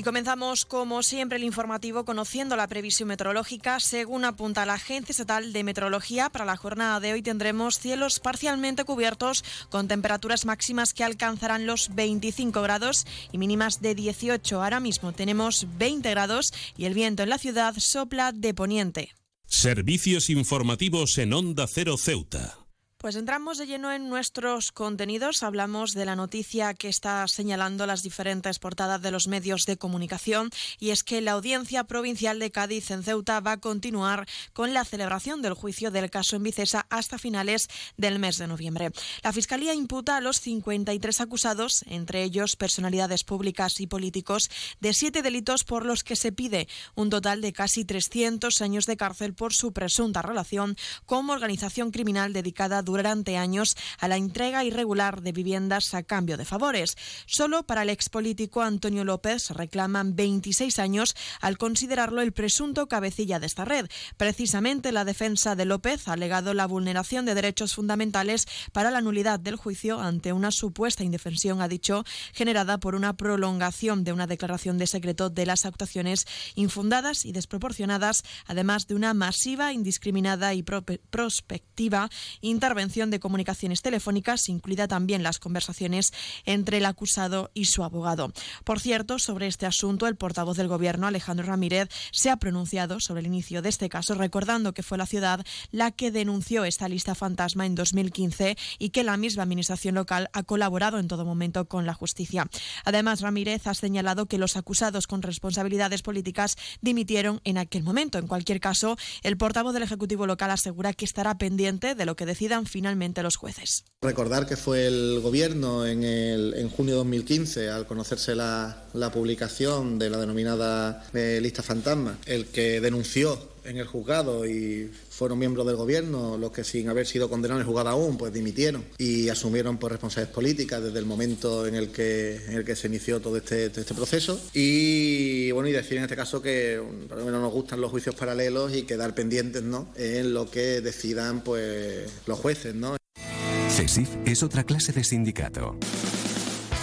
Y comenzamos, como siempre, el informativo conociendo la previsión meteorológica. Según apunta la Agencia Estatal de Meteorología, para la jornada de hoy tendremos cielos parcialmente cubiertos con temperaturas máximas que alcanzarán los 25 grados y mínimas de 18. Ahora mismo tenemos 20 grados y el viento en la ciudad sopla de poniente. Servicios informativos en Onda Cero Ceuta. Pues entramos de lleno en nuestros contenidos. Hablamos de la noticia que está señalando las diferentes portadas de los medios de comunicación y es que la Audiencia Provincial de Cádiz en Ceuta va a continuar con la celebración del juicio del caso en Vicesa hasta finales del mes de noviembre. La Fiscalía imputa a los 53 acusados, entre ellos personalidades públicas y políticos, de siete delitos por los que se pide un total de casi 300 años de cárcel por su presunta relación como organización criminal dedicada durante años a la entrega irregular de viviendas a cambio de favores. Solo para el expolítico Antonio López reclaman 26 años al considerarlo el presunto cabecilla de esta red. Precisamente la defensa de López ha alegado la vulneración de derechos fundamentales para la nulidad del juicio ante una supuesta indefensión, ha dicho, generada por una prolongación de una declaración de secreto de las actuaciones infundadas y desproporcionadas, además de una masiva, indiscriminada y prospectiva intervención de comunicaciones telefónicas, incluida también las conversaciones entre el acusado y su abogado. Por cierto, sobre este asunto, el portavoz del Gobierno, Alejandro Ramírez, se ha pronunciado sobre el inicio de este caso, recordando que fue la ciudad la que denunció esta lista fantasma en 2015 y que la misma Administración local ha colaborado en todo momento con la justicia. Además, Ramírez ha señalado que los acusados con responsabilidades políticas dimitieron en aquel momento. En cualquier caso, el portavoz del Ejecutivo local asegura que estará pendiente de lo que decidan finalmente los jueces. Recordar que fue el Gobierno en, el, en junio de 2015, al conocerse la, la publicación de la denominada eh, lista fantasma, el que denunció en el juzgado y fueron miembros del gobierno los que sin haber sido condenados en el juzgado aún pues dimitieron y asumieron por responsabilidades políticas desde el momento en el que en el que se inició todo este, este proceso y bueno y decir en este caso que menos nos gustan los juicios paralelos y quedar pendientes ¿no? en lo que decidan pues los jueces ¿no? CESIF es otra clase de sindicato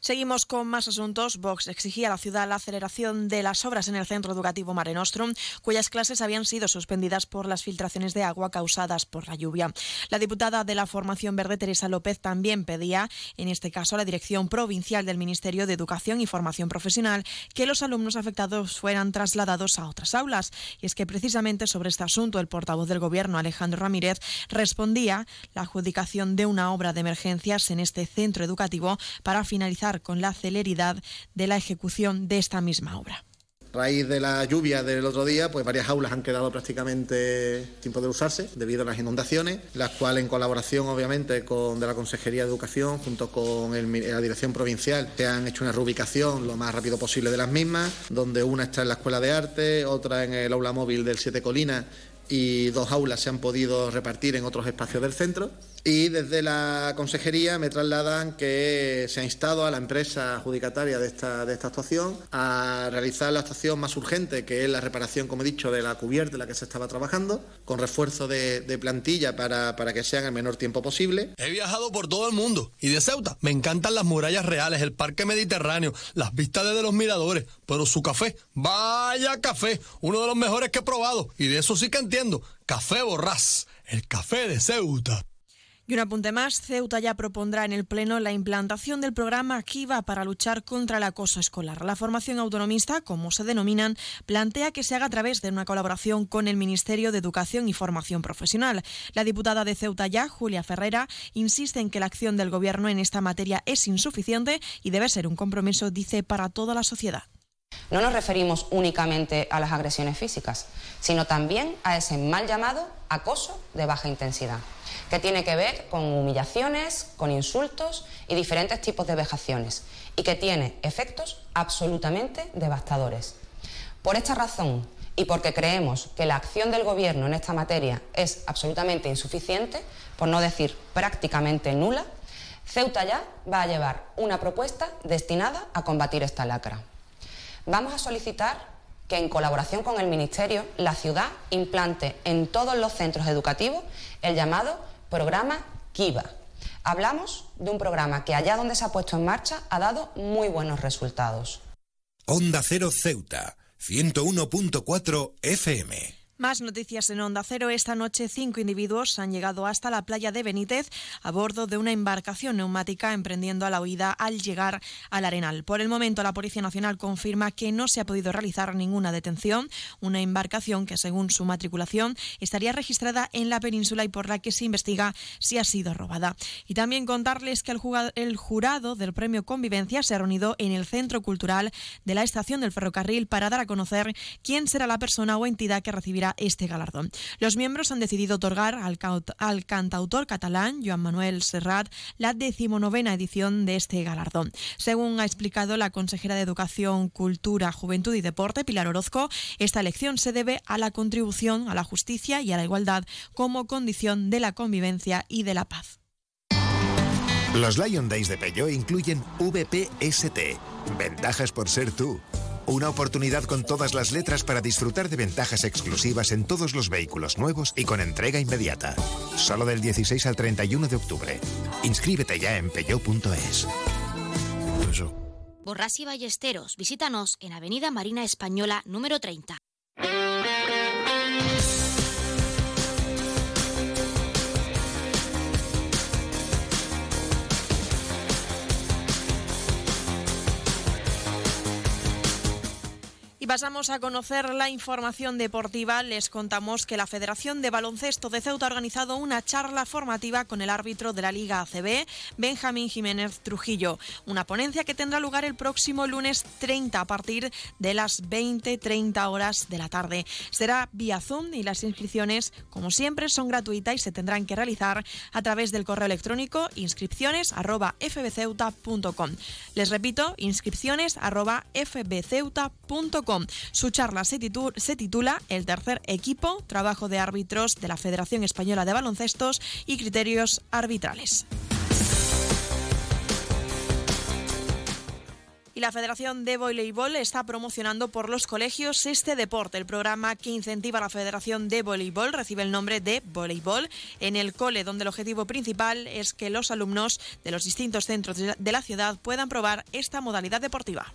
Seguimos con más asuntos. Vox exigía a la ciudad la aceleración de las obras en el centro educativo Mare Nostrum, cuyas clases habían sido suspendidas por las filtraciones de agua causadas por la lluvia. La diputada de la Formación Verde, Teresa López, también pedía, en este caso a la Dirección Provincial del Ministerio de Educación y Formación Profesional, que los alumnos afectados fueran trasladados a otras aulas. Y es que precisamente sobre este asunto el portavoz del Gobierno, Alejandro Ramírez, respondía la adjudicación de una obra de emergencias en este centro educativo para finalizar con la celeridad de la ejecución de esta misma obra. A raíz de la lluvia del otro día, pues varias aulas han quedado prácticamente sin poder usarse debido a las inundaciones, las cuales en colaboración obviamente con de la Consejería de Educación junto con la Dirección Provincial se han hecho una reubicación lo más rápido posible de las mismas, donde una está en la Escuela de Arte, otra en el aula móvil del Siete Colinas y dos aulas se han podido repartir en otros espacios del centro. Y desde la consejería me trasladan que se ha instado a la empresa adjudicataria de esta, de esta actuación a realizar la actuación más urgente, que es la reparación, como he dicho, de la cubierta en la que se estaba trabajando, con refuerzo de, de plantilla para, para que sea en el menor tiempo posible. He viajado por todo el mundo y de Ceuta me encantan las murallas reales, el parque mediterráneo, las vistas desde los miradores, pero su café, vaya café, uno de los mejores que he probado y de eso sí que entiendo, café borrás, el café de Ceuta. Y un apunte más, Ceuta ya propondrá en el Pleno la implantación del programa Kiva para luchar contra el acoso escolar. La formación autonomista, como se denominan, plantea que se haga a través de una colaboración con el Ministerio de Educación y Formación Profesional. La diputada de Ceuta ya, Julia Ferrera, insiste en que la acción del Gobierno en esta materia es insuficiente y debe ser un compromiso, dice, para toda la sociedad. no nos referimos únicamente a las agresiones físicas, sino también a ese mal llamado acoso de baja intensidad, que tiene que ver con humillaciones, con insultos y diferentes tipos de vejaciones, y que tiene efectos absolutamente devastadores. Por esta razón, y porque creemos que la acción del Gobierno en esta materia es absolutamente insuficiente, por no decir prácticamente nula, Ceuta ya va a llevar una propuesta destinada a combatir esta lacra. Vamos a solicitar que en colaboración con el Ministerio la ciudad implante en todos los centros educativos el llamado programa KIVA. Hablamos de un programa que allá donde se ha puesto en marcha ha dado muy buenos resultados. Onda Cero Ceuta, 101.4 FM. Más noticias en Onda Cero. Esta noche cinco individuos han llegado hasta la playa de Benítez a bordo de una embarcación neumática emprendiendo a la huida al llegar al Arenal. Por el momento la Policía Nacional confirma que no se ha podido realizar ninguna detención. Una embarcación que según su matriculación estaría registrada en la península y por la que se investiga si ha sido robada. Y también contarles que el jurado del Premio Convivencia se ha reunido en el Centro Cultural de la Estación del Ferrocarril para dar a conocer quién será la persona o entidad que recibirá este galardón. Los miembros han decidido otorgar al, al cantautor catalán Joan Manuel Serrat la decimonovena edición de este galardón. Según ha explicado la consejera de Educación, Cultura, Juventud y Deporte, Pilar Orozco, esta elección se debe a la contribución a la justicia y a la igualdad como condición de la convivencia y de la paz. Los Lion Days de Peugeot incluyen VPST, ventajas por ser tú. Una oportunidad con todas las letras para disfrutar de ventajas exclusivas en todos los vehículos nuevos y con entrega inmediata. Solo del 16 al 31 de octubre. Inscríbete ya en peyo.es. Borras y Ballesteros, visítanos en Avenida Marina Española número 30. Pasamos a conocer la información deportiva. Les contamos que la Federación de Baloncesto de Ceuta ha organizado una charla formativa con el árbitro de la Liga ACB, Benjamín Jiménez Trujillo. Una ponencia que tendrá lugar el próximo lunes 30 a partir de las 20-30 horas de la tarde. Será vía Zoom y las inscripciones, como siempre, son gratuitas y se tendrán que realizar a través del correo electrónico inscripciones.fbceuta.com. Les repito, Su charla se, titula El tercer equipo, trabajo de árbitros de la Federación Española de Baloncestos y criterios arbitrales. y la Federación de Voleibol está promocionando por los colegios este deporte. El programa que incentiva a la Federación de Voleibol recibe el nombre de Voleibol en el cole, donde el objetivo principal es que los alumnos de los distintos centros de la ciudad puedan probar esta modalidad deportiva.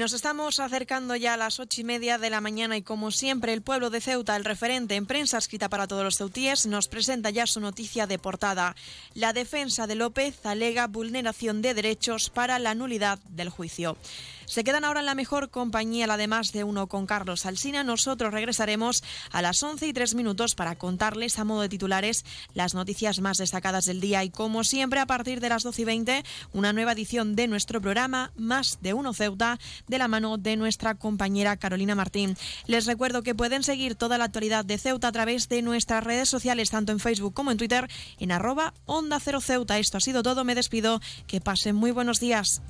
Nos estamos acercando ya a las ocho y media de la mañana y como siempre el pueblo de Ceuta, el referente en prensa escrita para todos los ceutíes, nos presenta ya su noticia de portada. La defensa de López alega vulneración de derechos para la nulidad del juicio. Se quedan ahora en la mejor compañía, la de más de uno con Carlos Alsina. Nosotros regresaremos a las 11 y 3 minutos para contarles a modo de titulares las noticias más destacadas del día y como siempre a partir de las 12 y 20 una nueva edición de nuestro programa Más de uno Ceuta de la mano de nuestra compañera Carolina Martín. Les recuerdo que pueden seguir toda la actualidad de Ceuta a través de nuestras redes sociales, tanto en Facebook como en Twitter, en arroba Onda Cero Ceuta. Esto ha sido todo, me despido. Que pasen muy buenos días.